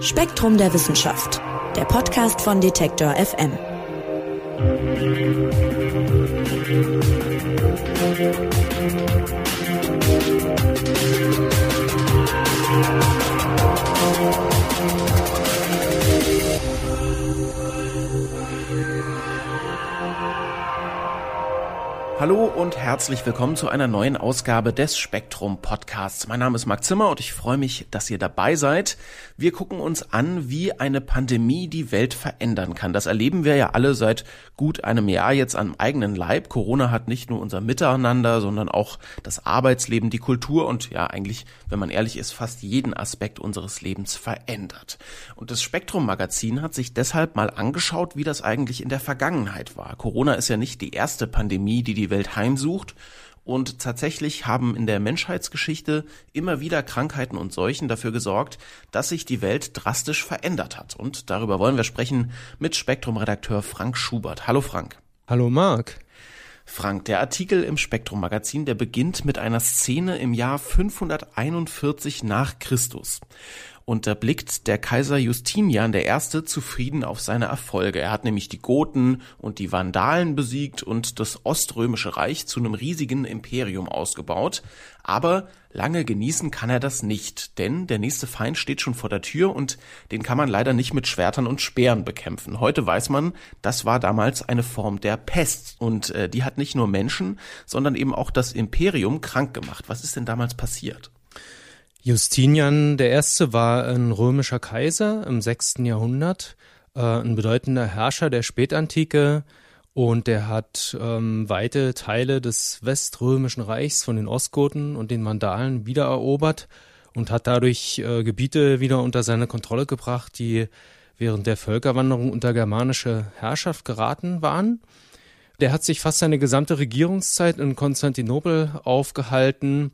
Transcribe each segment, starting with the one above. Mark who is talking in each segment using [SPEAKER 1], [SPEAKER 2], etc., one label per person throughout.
[SPEAKER 1] Spektrum der Wissenschaft, der Podcast von Detektor FM.
[SPEAKER 2] Hallo und herzlich willkommen zu einer neuen Ausgabe des Spektrum Podcasts. Mein Name ist Marc Zimmer und ich freue mich, dass ihr dabei seid. Wir gucken uns an, wie eine Pandemie die Welt verändern kann. Das erleben wir ja alle seit gut einem Jahr jetzt am eigenen Leib. Corona hat nicht nur unser Miteinander, sondern auch das Arbeitsleben, die Kultur und ja eigentlich, wenn man ehrlich ist, fast jeden Aspekt unseres Lebens verändert. Und das Spektrum Magazin hat sich deshalb mal angeschaut, wie das eigentlich in der Vergangenheit war. Corona ist ja nicht die erste Pandemie, die die die Welt heimsucht. Und tatsächlich haben in der Menschheitsgeschichte immer wieder Krankheiten und Seuchen dafür gesorgt, dass sich die Welt drastisch verändert hat. Und darüber wollen wir sprechen mit Spektrum-Redakteur Frank Schubert. Hallo Frank.
[SPEAKER 3] Hallo Marc.
[SPEAKER 2] Frank, der Artikel im Spektrum Magazin, der beginnt mit einer Szene im Jahr 541 nach Christus und da blickt der Kaiser Justinian I. zufrieden auf seine Erfolge. Er hat nämlich die Goten und die Vandalen besiegt und das Oströmische Reich zu einem riesigen Imperium ausgebaut. Aber lange genießen kann er das nicht, denn der nächste Feind steht schon vor der Tür und den kann man leider nicht mit Schwertern und Speeren bekämpfen. Heute weiß man, das war damals eine Form der Pest und äh, die hat nicht nur Menschen, sondern eben auch das Imperium krank gemacht. Was ist denn damals passiert?
[SPEAKER 3] Justinian I. war ein römischer Kaiser im 6. Jahrhundert, äh, ein bedeutender Herrscher der Spätantike und der hat ähm, weite Teile des weströmischen Reichs von den Ostgoten und den Mandalen wiedererobert und hat dadurch äh, Gebiete wieder unter seine Kontrolle gebracht, die während der Völkerwanderung unter germanische Herrschaft geraten waren. Der hat sich fast seine gesamte Regierungszeit in Konstantinopel aufgehalten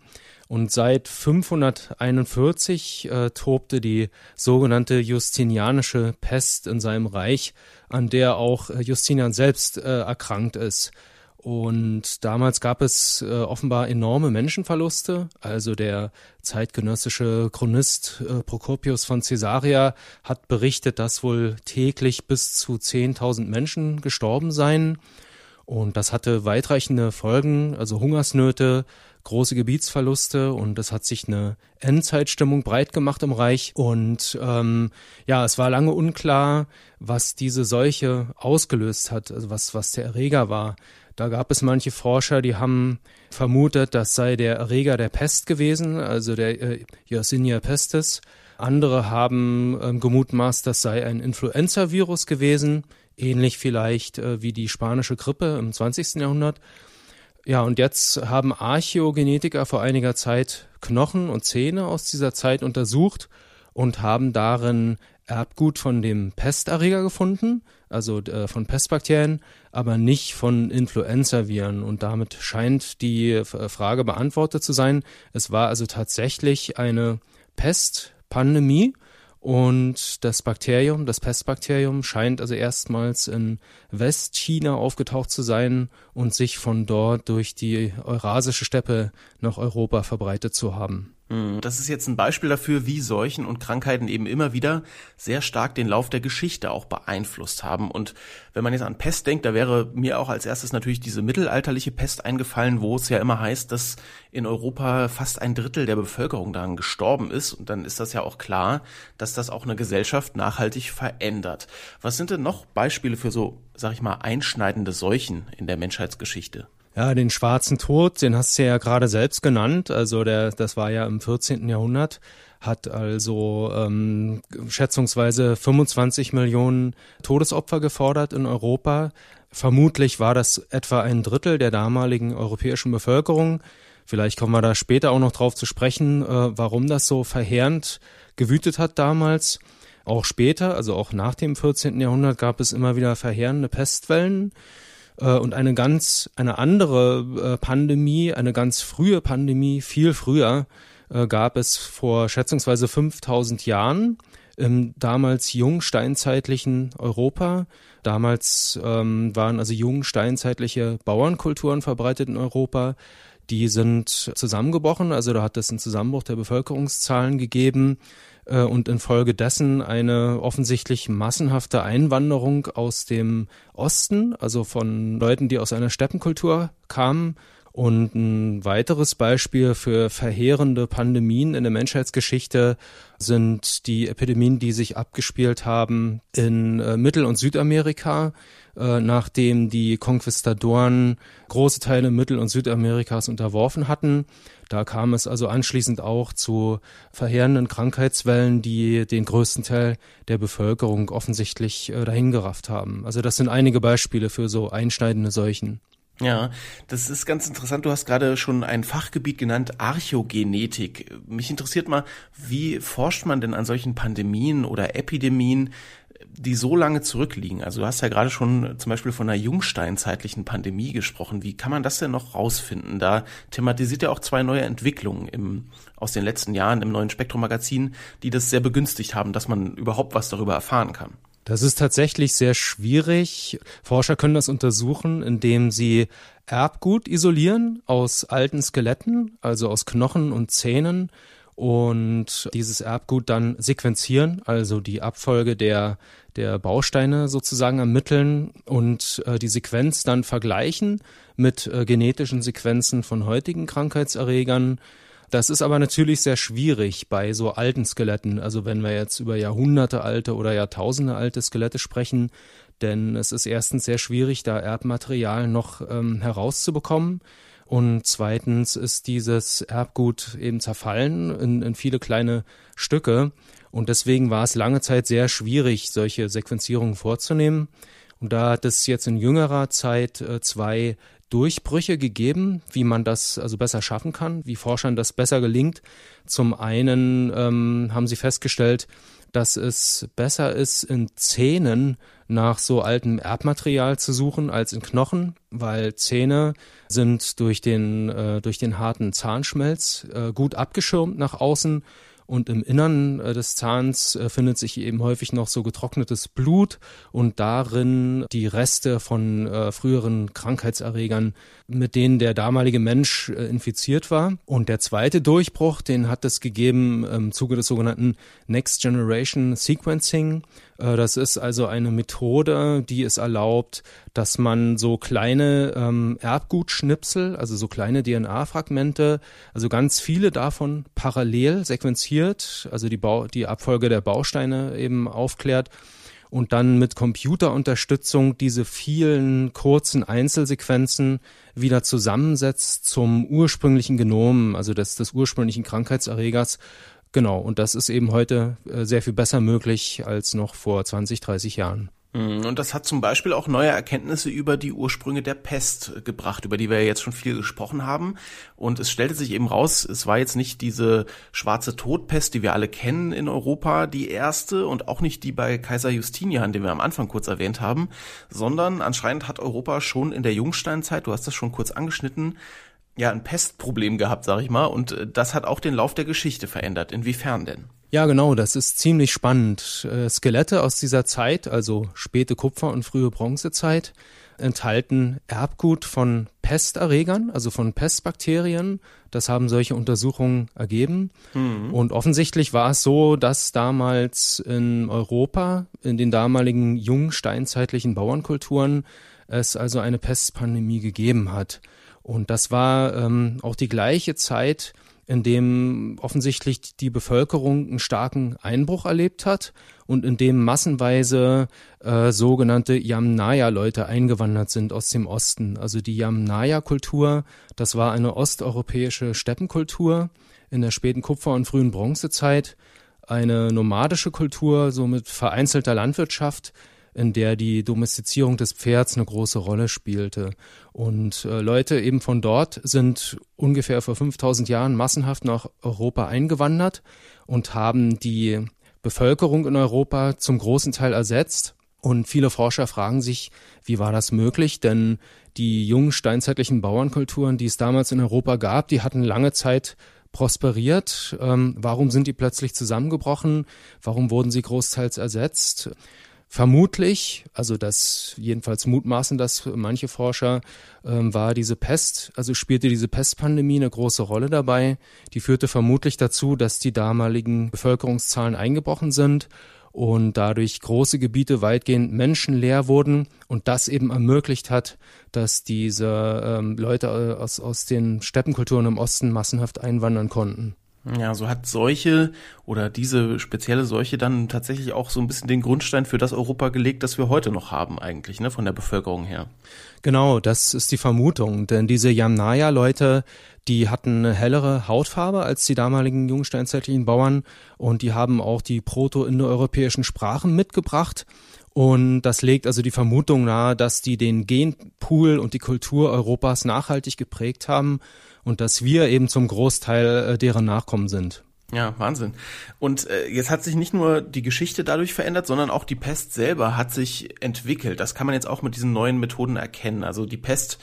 [SPEAKER 3] und seit 541 äh, tobte die sogenannte Justinianische Pest in seinem Reich, an der auch äh, Justinian selbst äh, erkrankt ist. Und damals gab es äh, offenbar enorme Menschenverluste. Also der zeitgenössische Chronist äh, Procopius von Caesarea hat berichtet, dass wohl täglich bis zu 10.000 Menschen gestorben seien. Und das hatte weitreichende Folgen, also Hungersnöte, große Gebietsverluste und es hat sich eine Endzeitstimmung breit gemacht im Reich. Und ähm, ja, es war lange unklar, was diese Seuche ausgelöst hat, also was, was der Erreger war. Da gab es manche Forscher, die haben vermutet, das sei der Erreger der Pest gewesen, also der äh, Yersinia pestis. Andere haben ähm, gemutmaßt, das sei ein Influenza-Virus gewesen, ähnlich vielleicht äh, wie die spanische Grippe im 20. Jahrhundert. Ja, und jetzt haben Archäogenetiker vor einiger Zeit Knochen und Zähne aus dieser Zeit untersucht und haben darin Erbgut von dem Pesterreger gefunden, also äh, von Pestbakterien, aber nicht von Influenzaviren. Und damit scheint die äh, Frage beantwortet zu sein. Es war also tatsächlich eine Pestpandemie und das Bakterium, das Pestbakterium, scheint also erstmals in Westchina aufgetaucht zu sein und sich von dort durch die Eurasische Steppe nach Europa verbreitet zu haben.
[SPEAKER 2] Hm, das ist jetzt ein Beispiel dafür, wie Seuchen und Krankheiten eben immer wieder sehr stark den Lauf der Geschichte auch beeinflusst haben. Und wenn man jetzt an Pest denkt, da wäre mir auch als erstes natürlich diese mittelalterliche Pest eingefallen, wo es ja immer heißt, dass in Europa fast ein Drittel der Bevölkerung daran gestorben ist. Und dann ist das ja auch klar, dass das auch eine Gesellschaft nachhaltig verändert. Was sind denn noch Beispiele für so, sag ich mal, einschneidende Seuchen in der Menschheitsgeschichte?
[SPEAKER 3] Ja, den schwarzen Tod, den hast du ja gerade selbst genannt. Also der, das war ja im 14. Jahrhundert, hat also ähm, schätzungsweise 25 Millionen Todesopfer gefordert in Europa. Vermutlich war das etwa ein Drittel der damaligen europäischen Bevölkerung. Vielleicht kommen wir da später auch noch drauf zu sprechen, äh, warum das so verheerend gewütet hat damals. Auch später, also auch nach dem 14. Jahrhundert, gab es immer wieder verheerende Pestwellen. Äh, und eine ganz, eine andere äh, Pandemie, eine ganz frühe Pandemie, viel früher, äh, gab es vor schätzungsweise 5000 Jahren im damals jungsteinzeitlichen Europa. Damals ähm, waren also jungsteinzeitliche Bauernkulturen verbreitet in Europa. die sind zusammengebrochen. Also da hat es einen Zusammenbruch der Bevölkerungszahlen gegeben äh, und infolgedessen eine offensichtlich massenhafte Einwanderung aus dem Osten, also von Leuten, die aus einer Steppenkultur kamen und ein weiteres Beispiel für verheerende Pandemien in der Menschheitsgeschichte sind die Epidemien, die sich abgespielt haben in äh, Mittel- und Südamerika, äh, nachdem die Konquistadoren große Teile Mittel- und Südamerikas unterworfen hatten. Da kam es also anschließend auch zu verheerenden Krankheitswellen, die den größten Teil der Bevölkerung offensichtlich äh, dahingerafft haben. Also das sind einige Beispiele für so einschneidende Seuchen.
[SPEAKER 2] Ja, das ist ganz interessant. Du hast gerade schon ein Fachgebiet genannt, Archogenetik. Mich interessiert mal, wie forscht man denn an solchen Pandemien oder Epidemien, die so lange zurückliegen? Also du hast ja gerade schon zum Beispiel von einer jungsteinzeitlichen Pandemie gesprochen. Wie kann man das denn noch rausfinden? Da thematisiert ja auch zwei neue Entwicklungen im, aus den letzten Jahren im neuen Spektrum-Magazin, die das sehr begünstigt haben, dass man überhaupt was darüber erfahren kann.
[SPEAKER 3] Das ist tatsächlich sehr schwierig. Forscher können das untersuchen, indem sie Erbgut isolieren aus alten Skeletten, also aus Knochen und Zähnen und dieses Erbgut dann sequenzieren, also die Abfolge der, der Bausteine sozusagen ermitteln und äh, die Sequenz dann vergleichen mit äh, genetischen Sequenzen von heutigen Krankheitserregern das ist aber natürlich sehr schwierig bei so alten Skeletten. Also wenn wir jetzt über Jahrhunderte alte oder Jahrtausende alte Skelette sprechen, denn es ist erstens sehr schwierig, da Erbmaterial noch ähm, herauszubekommen. Und zweitens ist dieses Erbgut eben zerfallen in, in viele kleine Stücke. Und deswegen war es lange Zeit sehr schwierig, solche Sequenzierungen vorzunehmen. Und da hat es jetzt in jüngerer Zeit äh, zwei Durchbrüche gegeben, wie man das also besser schaffen kann, wie Forschern das besser gelingt. Zum einen ähm, haben sie festgestellt, dass es besser ist, in Zähnen nach so altem Erbmaterial zu suchen als in Knochen, weil Zähne sind durch den, äh, durch den harten Zahnschmelz äh, gut abgeschirmt nach außen und im Innern äh, des Zahns äh, findet sich eben häufig noch so getrocknetes Blut und darin die Reste von äh, früheren Krankheitserregern, mit denen der damalige Mensch infiziert war. Und der zweite Durchbruch, den hat es gegeben im Zuge des sogenannten Next Generation Sequencing. Äh, das ist also eine Methode, die es erlaubt, dass man so kleine ähm, Erbgutschnipsel, also so kleine DNA-Fragmente, also ganz viele davon parallel sequenziert, also die, Bau die Abfolge der Bausteine eben aufklärt und dann mit Computerunterstützung diese vielen kurzen Einzelsequenzen wieder zusammensetzt zum ursprünglichen Genom, also des, des ursprünglichen Krankheitserregers Genau, und das ist eben heute äh, sehr viel besser möglich als noch vor 20, 30 Jahren.
[SPEAKER 2] Mhm, und das hat zum Beispiel auch neue Erkenntnisse über die Ursprünge der Pest gebracht, über die wir jetzt schon viel gesprochen haben. Und es stellte sich eben raus, es war jetzt nicht diese schwarze Todpest, die wir alle kennen in Europa, die erste und auch nicht die bei Kaiser Justinian, den wir am Anfang kurz erwähnt haben, sondern anscheinend hat Europa schon in der Jungsteinzeit, du hast das schon kurz angeschnitten, ja ein Pestproblem gehabt, sag ich mal, und äh, das hat auch den Lauf der Geschichte verändert. Inwiefern denn?
[SPEAKER 3] Ja, genau, das ist ziemlich spannend. Äh, Skelette aus dieser Zeit, also späte Kupfer- und frühe Bronzezeit, enthalten Erbgut von Pesterregern, also von Pestbakterien. Das haben solche Untersuchungen ergeben. Mhm. Und offensichtlich war es so, dass damals in Europa, in den damaligen jungsteinzeitlichen Bauernkulturen, es also eine Pestpandemie gegeben hat. Und das war ähm, auch die gleiche Zeit, in dem offensichtlich die Bevölkerung einen starken Einbruch erlebt hat und in dem massenweise äh, sogenannte Yamnaya-Leute eingewandert sind aus dem Osten. Also die Yamnaya-Kultur, das war eine osteuropäische Steppenkultur in der späten Kupfer- und frühen Bronzezeit, eine nomadische Kultur, so mit vereinzelter Landwirtschaft, in der die Domestizierung des Pferds eine große Rolle spielte. Und äh, Leute eben von dort sind ungefähr vor 5000 Jahren massenhaft nach Europa eingewandert und haben die Bevölkerung in Europa zum großen Teil ersetzt. Und viele Forscher fragen sich, wie war das möglich? Denn die jungen steinzeitlichen Bauernkulturen, die es damals in Europa gab, die hatten lange Zeit prosperiert. Ähm, warum sind die plötzlich zusammengebrochen? Warum wurden sie großteils ersetzt? Vermutlich, also das jedenfalls mutmaßen das manche Forscher, ähm, war diese Pest, also spielte diese Pestpandemie eine große Rolle dabei. Die führte vermutlich dazu, dass die damaligen Bevölkerungszahlen eingebrochen sind und dadurch große Gebiete weitgehend menschenleer wurden und das eben ermöglicht hat, dass diese ähm, Leute aus, aus den Steppenkulturen im Osten massenhaft einwandern konnten.
[SPEAKER 2] Ja, so hat Seuche oder diese spezielle Seuche dann tatsächlich auch so ein bisschen den Grundstein für das Europa gelegt, das wir heute noch haben eigentlich, ne, von der Bevölkerung her.
[SPEAKER 3] Genau, das ist die Vermutung, denn diese Yamnaya-Leute, die hatten eine hellere Hautfarbe als die damaligen jungsteinzeitlichen Bauern und die haben auch die proto-indoeuropäischen Sprachen mitgebracht. Und das legt also die Vermutung nahe, dass die den Genpool und die Kultur Europas nachhaltig geprägt haben und dass wir eben zum Großteil äh, deren Nachkommen sind.
[SPEAKER 2] Ja, Wahnsinn. Und äh, jetzt hat sich nicht nur die Geschichte dadurch verändert, sondern auch die Pest selber hat sich entwickelt. Das kann man jetzt auch mit diesen neuen Methoden erkennen. Also die Pest,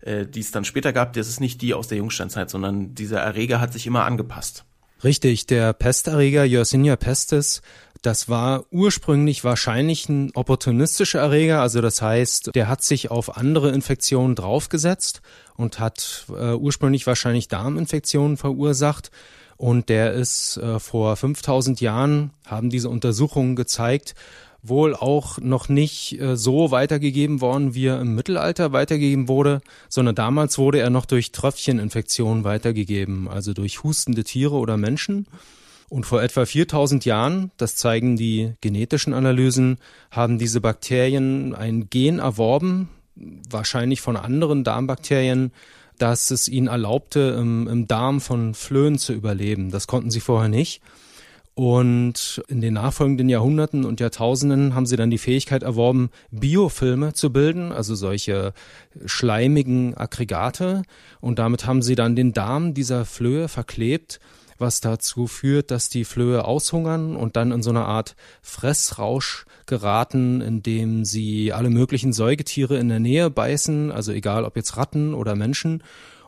[SPEAKER 2] äh, die es dann später gab, das ist nicht die aus der Jungsteinzeit, sondern dieser Erreger hat sich immer angepasst.
[SPEAKER 3] Richtig, der Pesterreger Yersinia pestis, das war ursprünglich wahrscheinlich ein opportunistischer Erreger, also das heißt, der hat sich auf andere Infektionen draufgesetzt und hat äh, ursprünglich wahrscheinlich Darminfektionen verursacht. Und der ist äh, vor 5000 Jahren, haben diese Untersuchungen gezeigt, wohl auch noch nicht äh, so weitergegeben worden, wie er im Mittelalter weitergegeben wurde, sondern damals wurde er noch durch Tröpfcheninfektionen weitergegeben, also durch hustende Tiere oder Menschen. Und vor etwa 4000 Jahren, das zeigen die genetischen Analysen, haben diese Bakterien ein Gen erworben, wahrscheinlich von anderen Darmbakterien, dass es ihnen erlaubte, im, im Darm von Flöhen zu überleben. Das konnten sie vorher nicht. Und in den nachfolgenden Jahrhunderten und Jahrtausenden haben sie dann die Fähigkeit erworben, Biofilme zu bilden, also solche schleimigen Aggregate. Und damit haben sie dann den Darm dieser Flöhe verklebt was dazu führt, dass die Flöhe aushungern und dann in so eine Art Fressrausch geraten, indem sie alle möglichen Säugetiere in der Nähe beißen, also egal ob jetzt Ratten oder Menschen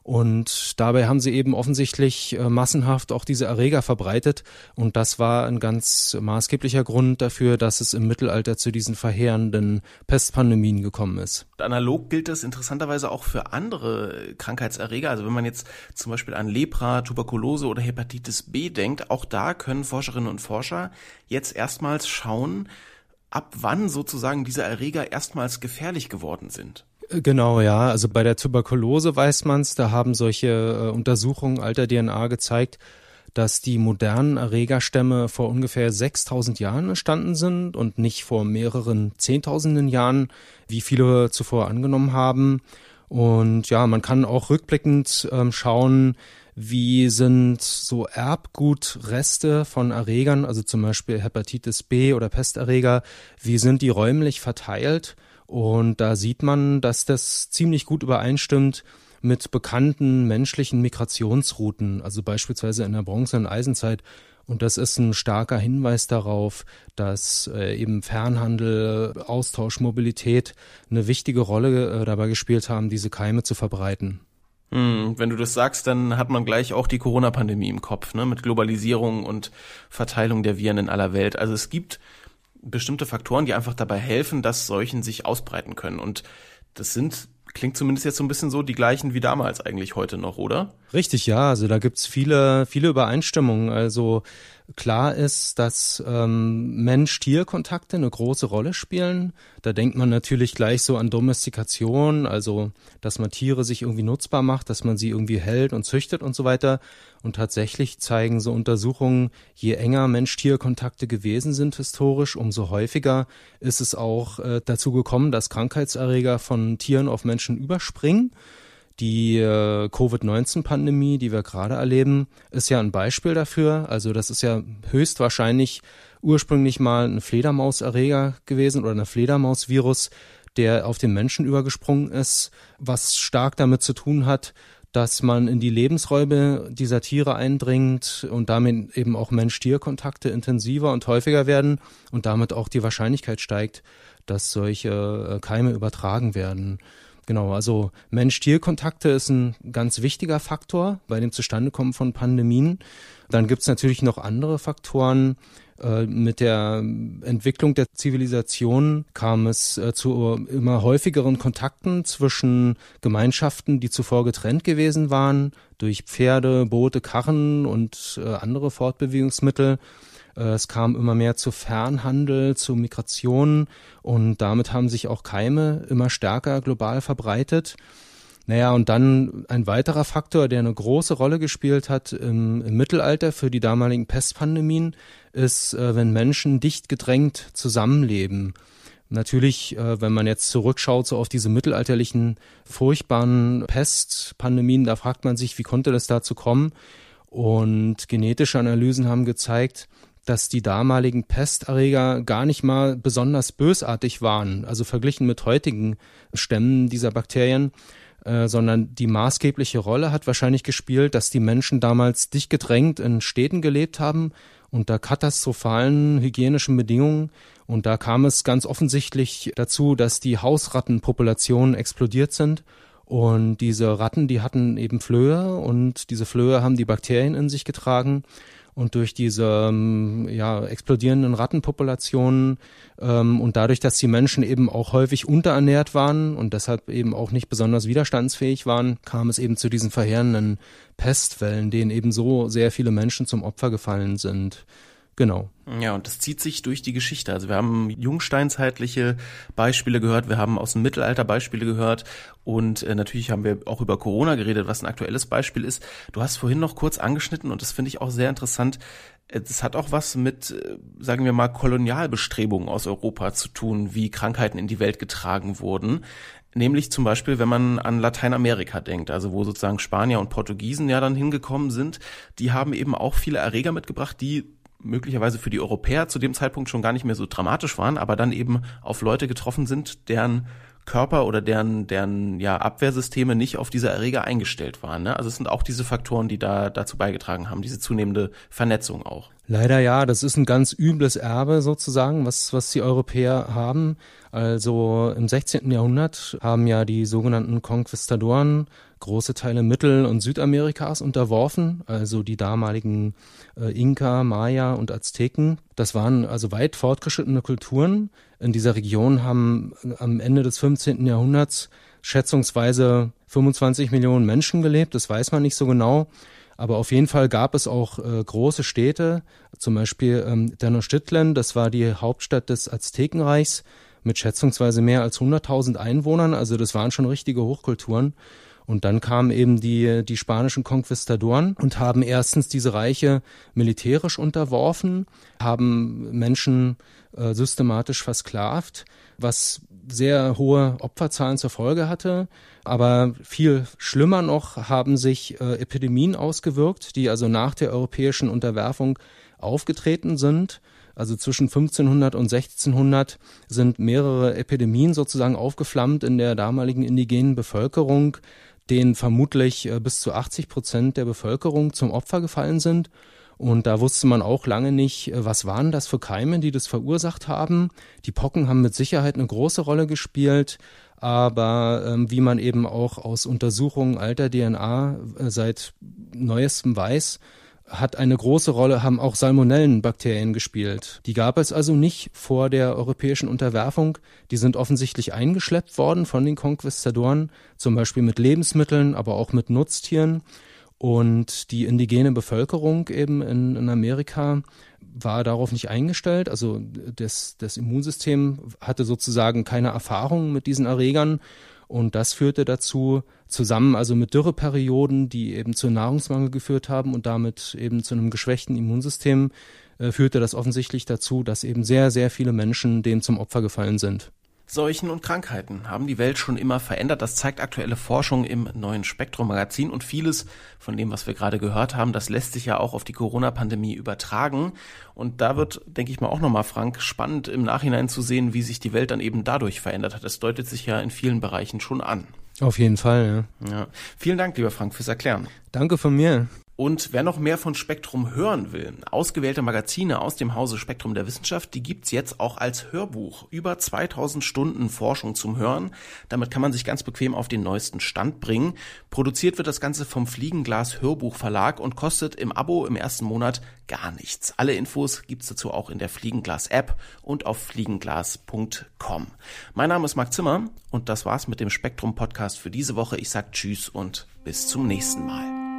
[SPEAKER 3] und dabei haben sie eben offensichtlich äh, massenhaft auch diese Erreger verbreitet. Und das war ein ganz maßgeblicher Grund dafür, dass es im Mittelalter zu diesen verheerenden Pestpandemien gekommen ist.
[SPEAKER 2] Analog gilt das interessanterweise auch für andere Krankheitserreger. Also wenn man jetzt zum Beispiel an Lepra, Tuberkulose oder Hepatitis B denkt, auch da können Forscherinnen und Forscher jetzt erstmals schauen, ab wann sozusagen diese Erreger erstmals gefährlich geworden sind.
[SPEAKER 3] Genau, ja. Also bei der Tuberkulose weiß man's. Da haben solche äh, Untersuchungen alter DNA gezeigt, dass die modernen Erregerstämme vor ungefähr 6000 Jahren entstanden sind und nicht vor mehreren Zehntausenden Jahren, wie viele zuvor angenommen haben. Und ja, man kann auch rückblickend ähm, schauen, wie sind so Erbgutreste von Erregern, also zum Beispiel Hepatitis B oder Pesterreger, wie sind die räumlich verteilt? Und da sieht man, dass das ziemlich gut übereinstimmt mit bekannten menschlichen Migrationsrouten, also beispielsweise in der Bronze- und Eisenzeit. Und das ist ein starker Hinweis darauf, dass äh, eben Fernhandel, Austausch, Mobilität eine wichtige Rolle äh, dabei gespielt haben, diese Keime zu verbreiten.
[SPEAKER 2] Hm, wenn du das sagst, dann hat man gleich auch die Corona-Pandemie im Kopf, ne, mit Globalisierung und Verteilung der Viren in aller Welt. Also es gibt bestimmte Faktoren, die einfach dabei helfen, dass Seuchen sich ausbreiten können. Und das sind, klingt zumindest jetzt so ein bisschen so, die gleichen wie damals eigentlich heute noch, oder?
[SPEAKER 3] Richtig, ja. Also da gibt's viele, viele Übereinstimmungen. Also Klar ist, dass ähm, Mensch-Tier-Kontakte eine große Rolle spielen. Da denkt man natürlich gleich so an Domestikation, also dass man Tiere sich irgendwie nutzbar macht, dass man sie irgendwie hält und züchtet und so weiter. Und tatsächlich zeigen so Untersuchungen, je enger Mensch-Tier-Kontakte gewesen sind historisch, umso häufiger ist es auch äh, dazu gekommen, dass Krankheitserreger von Tieren auf Menschen überspringen. Die äh, Covid-19-Pandemie, die wir gerade erleben, ist ja ein Beispiel dafür. Also das ist ja höchstwahrscheinlich ursprünglich mal ein Fledermauserreger gewesen oder ein Fledermausvirus, der auf den Menschen übergesprungen ist, was stark damit zu tun hat, dass man in die Lebensräume dieser Tiere eindringt und damit eben auch Mensch-Tier-Kontakte intensiver und häufiger werden und damit auch die Wahrscheinlichkeit steigt, dass solche äh, Keime übertragen werden. Genau, also Mensch-Tier-Kontakte ist ein ganz wichtiger Faktor bei dem Zustandekommen von Pandemien. Dann gibt's natürlich noch andere Faktoren, Äh, mit der Entwicklung der Zivilisation kam es äh, zu immer häufigeren Kontakten zwischen Gemeinschaften, die zuvor getrennt gewesen waren, durch Pferde, Boote, Karren und äh, andere Fortbewegungsmittel. Es kam immer mehr zu Fernhandel, zu Migration und damit haben sich auch Keime immer stärker global verbreitet. Naja, und dann ein weiterer Faktor, der eine große Rolle gespielt hat im, im Mittelalter für die damaligen Pestpandemien, ist, äh, wenn Menschen dicht gedrängt zusammenleben. Natürlich, äh, wenn man jetzt zurückschaut so auf diese mittelalterlichen furchtbaren Pestpandemien, da fragt man sich, wie konnte das dazu kommen? Und genetische Analysen haben gezeigt, dass die damaligen Pesterreger gar nicht mal besonders bösartig waren, also verglichen mit heutigen Stämmen dieser Bakterien, äh, sondern die maßgebliche Rolle hat wahrscheinlich gespielt, dass die Menschen damals dicht gedrängt in Städten gelebt haben unter katastrophalen hygienischen Bedingungen. Und da kam es ganz offensichtlich dazu, dass die Hausrattenpopulationen explodiert sind. Und diese Ratten, die hatten eben Flöhe und diese Flöhe haben die Bakterien in sich getragen. Und durch diese ähm, ja, explodierenden Rattenpopulationen ähm, und dadurch, dass die Menschen eben auch häufig unterernährt waren und deshalb eben auch nicht besonders widerstandsfähig waren, kam es eben zu diesen verheerenden Pestwellen, denen eben so sehr viele Menschen zum Opfer gefallen sind. Genau.
[SPEAKER 2] Ja, und das zieht sich durch die Geschichte. Also wir haben jungsteinzeitliche Beispiele gehört, wir haben aus dem Mittelalter Beispiele gehört und äh, natürlich haben wir auch über Corona geredet, was ein aktuelles Beispiel ist. Du hast vorhin noch kurz angeschnitten und das finde ich auch sehr interessant. Es hat auch was mit, äh, sagen wir mal, Kolonialbestrebungen aus Europa zu tun, wie Krankheiten in die Welt getragen wurden. Nämlich zum Beispiel, wenn man an Lateinamerika denkt, also wo sozusagen Spanier und Portugiesen ja dann hingekommen sind, die haben eben auch viele Erreger mitgebracht, die möglicherweise für die Europäer zu dem Zeitpunkt schon gar nicht mehr so dramatisch waren, aber dann eben auf Leute getroffen sind, deren Körper oder deren, deren ja, Abwehrsysteme nicht auf diese Erreger eingestellt waren. Ne? Also es sind auch diese Faktoren, die da dazu beigetragen haben, diese zunehmende Vernetzung auch.
[SPEAKER 3] Leider ja, das ist ein ganz übles Erbe sozusagen, was, was die Europäer haben. Also im 16. Jahrhundert haben ja die sogenannten Konquistadoren große Teile Mittel- und Südamerikas unterworfen, also die damaligen äh, Inka, Maya und Azteken. Das waren also weit fortgeschrittene Kulturen. In dieser Region haben äh, am Ende des 15. Jahrhunderts schätzungsweise 25 Millionen Menschen gelebt, das weiß man nicht so genau. Aber auf jeden Fall gab es auch äh, große Städte, zum Beispiel ähm, Tenochtitlan, das war die Hauptstadt des Aztekenreichs mit schätzungsweise mehr als 100.000 Einwohnern. Also das waren schon richtige Hochkulturen. Und dann kamen eben die, die spanischen Konquistadoren und haben erstens diese Reiche militärisch unterworfen, haben Menschen äh, systematisch versklavt, was sehr hohe Opferzahlen zur Folge hatte. Aber viel schlimmer noch haben sich äh, Epidemien ausgewirkt, die also nach der europäischen Unterwerfung aufgetreten sind. Also zwischen 1500 und 1600 sind mehrere Epidemien sozusagen aufgeflammt in der damaligen indigenen Bevölkerung denen vermutlich äh, bis zu 80 Prozent der Bevölkerung zum Opfer gefallen sind. Und da wusste man auch lange nicht, äh, was waren das für Keime, die das verursacht haben. Die Pocken haben mit Sicherheit eine große Rolle gespielt, aber ähm, wie man eben auch aus Untersuchungen alter DNA äh, seit neuestem weiß, hat eine große Rolle, haben auch Salmonellenbakterien gespielt. Die gab es also nicht vor der europäischen Unterwerfung. Die sind offensichtlich eingeschleppt worden von den Konquistadoren, zum Beispiel mit Lebensmitteln, aber auch mit Nutztieren. Und die indigene Bevölkerung eben in, in Amerika war darauf nicht eingestellt. Also das, das Immunsystem hatte sozusagen keine Erfahrung mit diesen Erregern und das führte dazu, zusammen also mit Dürreperioden, die eben zu Nahrungsmangel geführt haben und damit eben zu einem geschwächten Immunsystem, äh, führte das offensichtlich dazu, dass eben sehr, sehr viele Menschen dem zum Opfer gefallen sind.
[SPEAKER 2] Seuchen und Krankheiten haben die Welt schon immer verändert. Das zeigt aktuelle Forschung im neuen Spektrum-Magazin und vieles von dem, was wir gerade gehört haben, das lässt sich ja auch auf die Corona-Pandemie übertragen. Und da wird, denke ich mal, auch nochmal, Frank, spannend im Nachhinein zu sehen, wie sich die Welt dann eben dadurch verändert hat. Es deutet sich ja in vielen Bereichen schon an.
[SPEAKER 3] Auf jeden Fall,
[SPEAKER 2] ja. ja. Vielen Dank, lieber Frank, fürs Erklären.
[SPEAKER 3] Danke von mir.
[SPEAKER 2] Und wer noch mehr von Spektrum hören will, ausgewählte Magazine aus dem Hause Spektrum der Wissenschaft, die gibt's jetzt auch als Hörbuch. Über 2000 Stunden Forschung zum Hören. Damit kann man sich ganz bequem auf den neuesten Stand bringen. Produziert wird das Ganze vom Fliegenglas Hörbuch Verlag und kostet im Abo im ersten Monat gar nichts. Alle Infos gibt's dazu auch in der Fliegenglas App und auf fliegenglas.com. Mein Name ist Marc Zimmer und das war's mit dem Spektrum Podcast für diese Woche. Ich sag Tschüss und bis zum nächsten Mal.